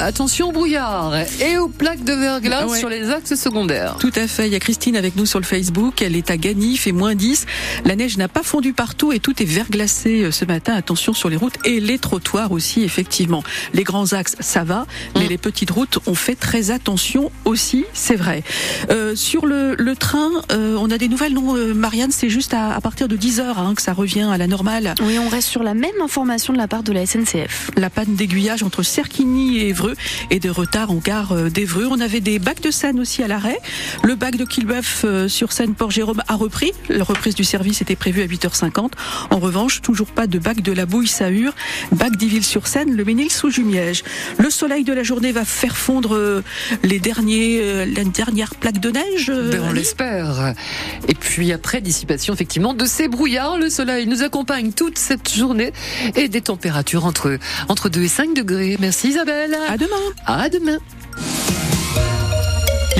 attention au brouillard et aux plaques de verglas sur les axes secondaires. Tout à fait. Il y a Christine avec nous sur le Facebook. Elle est à Gagny, fait moins 10. La neige n'a pas fondu partout et tout est verglacé euh, ce matin. Attention sur les routes et les trottoirs aussi, effectivement. Les grands axes, ça va, mais mm. les petites routes, on fait très attention aussi, c'est vrai. Euh, sur le, le train, euh, on a des nouvelles, non, euh, Marianne? C'est juste à, à, partir de 10 heures hein, que ça revient à la normale. Oui, on reste sur la même information de la part de la SNCF. La panne d'aiguillage entre Cerquigny et Évreux et de retard en gare d'Évreux. On avait des bacs de Seine aussi à l'arrêt. Le bac de Quillebeuf sur Seine-Port-Jérôme a repris. La reprise du service était prévue à 8h50. En revanche, toujours pas de bac de la Bouille-Sahur, bac d'Iville-sur-Seine, le Ménil sous Jumièges. Le soleil de la journée va faire fondre les derniers, la dernière plaque de neige. Ben, on l'espère. Et puis après, dissipation effectivement de ces brouillards. Le soleil nous accompagne toute cette journée et des températures entre, entre 2 et 5 degrés. Merci Isabelle. À demain. À demain.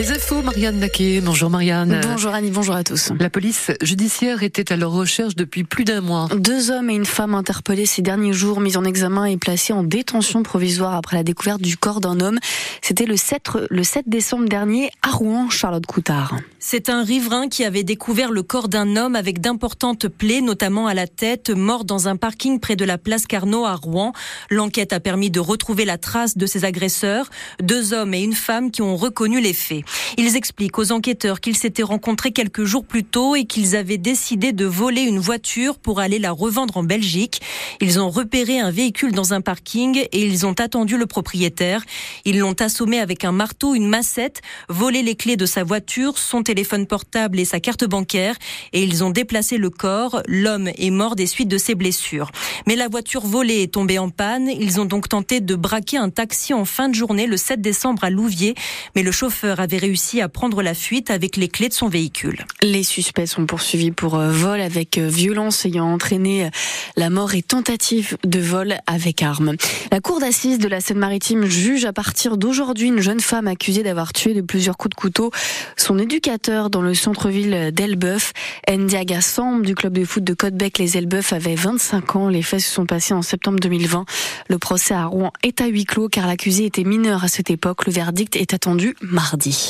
Les infos, Marianne Naquet. Bonjour Marianne. Bonjour Annie, bonjour à tous. La police judiciaire était à leur recherche depuis plus d'un mois. Deux hommes et une femme interpellés ces derniers jours, mis en examen et placés en détention provisoire après la découverte du corps d'un homme. C'était le 7, le 7 décembre dernier à Rouen, Charlotte Coutard. C'est un riverain qui avait découvert le corps d'un homme avec d'importantes plaies, notamment à la tête, mort dans un parking près de la place Carnot à Rouen. L'enquête a permis de retrouver la trace de ses agresseurs, deux hommes et une femme qui ont reconnu les faits. Ils expliquent aux enquêteurs qu'ils s'étaient rencontrés quelques jours plus tôt et qu'ils avaient décidé de voler une voiture pour aller la revendre en Belgique. Ils ont repéré un véhicule dans un parking et ils ont attendu le propriétaire. Ils l'ont assommé avec un marteau, une massette, volé les clés de sa voiture, son téléphone portable et sa carte bancaire et ils ont déplacé le corps. L'homme est mort des suites de ses blessures. Mais la voiture volée est tombée en panne. Ils ont donc tenté de braquer un taxi en fin de journée le 7 décembre à Louviers, mais le chauffeur avait réussi à prendre la fuite avec les clés de son véhicule. Les suspects sont poursuivis pour euh, vol avec euh, violence ayant entraîné euh, la mort et tentative de vol avec arme. La cour d'assises de la Seine-Maritime juge à partir d'aujourd'hui une jeune femme accusée d'avoir tué de plusieurs coups de couteau son éducateur dans le centre-ville d'Elbeuf. Ndiaga Samb du club de foot de Côtebec les Elbeuf avait 25 ans. Les faits se sont passés en septembre 2020. Le procès à Rouen est à huis clos car l'accusé était mineur à cette époque. Le verdict est attendu mardi.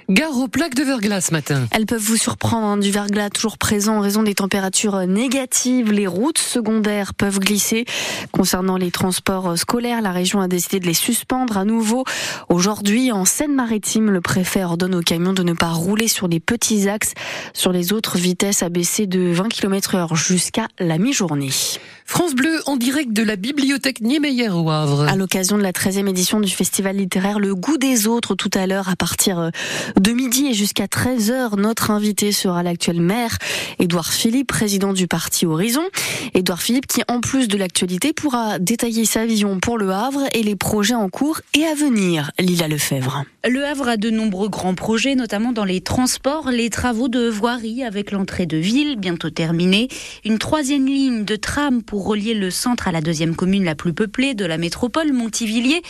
Gare aux plaques de verglas ce matin. Elles peuvent vous surprendre, hein, du verglas toujours présent en raison des températures négatives. Les routes secondaires peuvent glisser. Concernant les transports scolaires, la région a décidé de les suspendre à nouveau. Aujourd'hui, en Seine-Maritime, le préfet ordonne aux camions de ne pas rouler sur les petits axes. Sur les autres, vitesse a baissé de 20 km heure jusqu'à la mi-journée. France Bleu en direct de la bibliothèque Niemeyer au Havre. À l'occasion de la 13e édition du festival littéraire Le goût des autres tout à l'heure à partir de midi et jusqu'à 13h, notre invité sera l'actuel maire Édouard Philippe, président du parti Horizon. Édouard Philippe qui en plus de l'actualité pourra détailler sa vision pour le Havre et les projets en cours et à venir. Lila Lefebvre. Le Havre a de nombreux grands projets, notamment dans les transports, les travaux de voirie avec l'entrée de ville bientôt terminée, une troisième ligne de tram pour relier le centre à la deuxième commune la plus peuplée de la métropole, Montivilliers.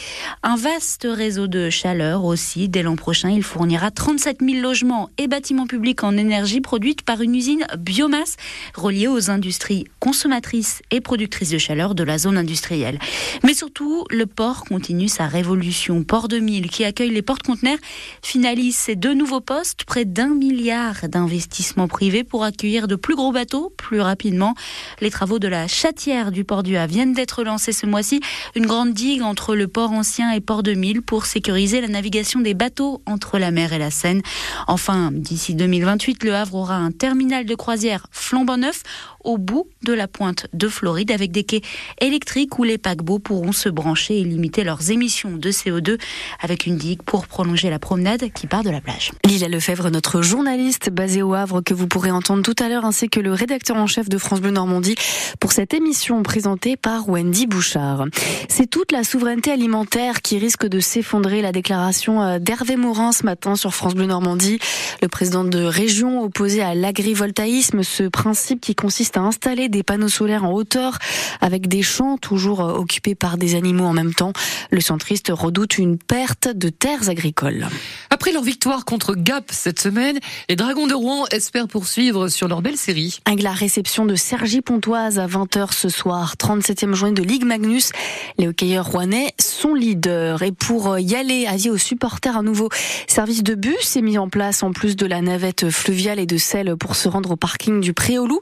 Un vaste réseau de chaleur aussi. Dès l'an prochain, il fournira 37 000 logements et bâtiments publics en énergie produite par une usine biomasse reliée aux industries consommatrices et productrices de chaleur de la zone industrielle. Mais surtout, le port continue sa révolution. Port de Mille, qui accueille les porte-conteneurs, finalise ses deux nouveaux postes, près d'un milliard d'investissements privés pour accueillir de plus gros bateaux plus rapidement. Les travaux de la Châtière du port du Havre viennent d'être lancés ce mois-ci. Une grande digue entre le port ancien et port de Mille pour sécuriser la navigation des bateaux entre la mer et la Seine. Enfin, d'ici 2028, le Havre aura un terminal de croisière flambant neuf au bout de la pointe de Floride avec des quais électriques où les paquebots pourront se brancher et limiter leurs émissions de CO2 avec une digue pour prolonger la promenade qui part de la plage. Lila Lefebvre, notre journaliste basé au Havre que vous pourrez entendre tout à l'heure ainsi que le rédacteur en chef de France Bleu Normandie pour cette émission présentée par Wendy Bouchard. C'est toute la souveraineté alimentaire qui risque de s'effondrer. La déclaration euh, d'Hervé Morin ce matin sur France Bleu Normandie, le président de région opposé à l'agrivoltaïsme, ce principe qui consiste consiste à installer des panneaux solaires en hauteur avec des champs toujours occupés par des animaux en même temps. Le centriste redoute une perte de terres agricoles. Après leur victoire contre Gap cette semaine, les Dragons de Rouen espèrent poursuivre sur leur belle série. Avec la réception de Sergi Pontoise à 20h ce soir, 37e journée de Ligue Magnus, les hockeyeurs rouennais sont leaders. Et pour y aller, avis aux supporters, un nouveau service de bus est mis en place en plus de la navette fluviale et de celle pour se rendre au parking du Préolou.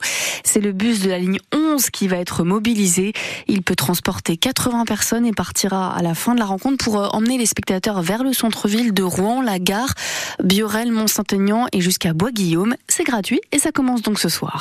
C'est le bus de la ligne 11 qui va être mobilisé. Il peut transporter 80 personnes et partira à la fin de la rencontre pour emmener les spectateurs vers le centre-ville de Rouen, la gare, Biorel, Mont-Saint-Aignan et jusqu'à Bois-Guillaume. C'est gratuit et ça commence donc ce soir.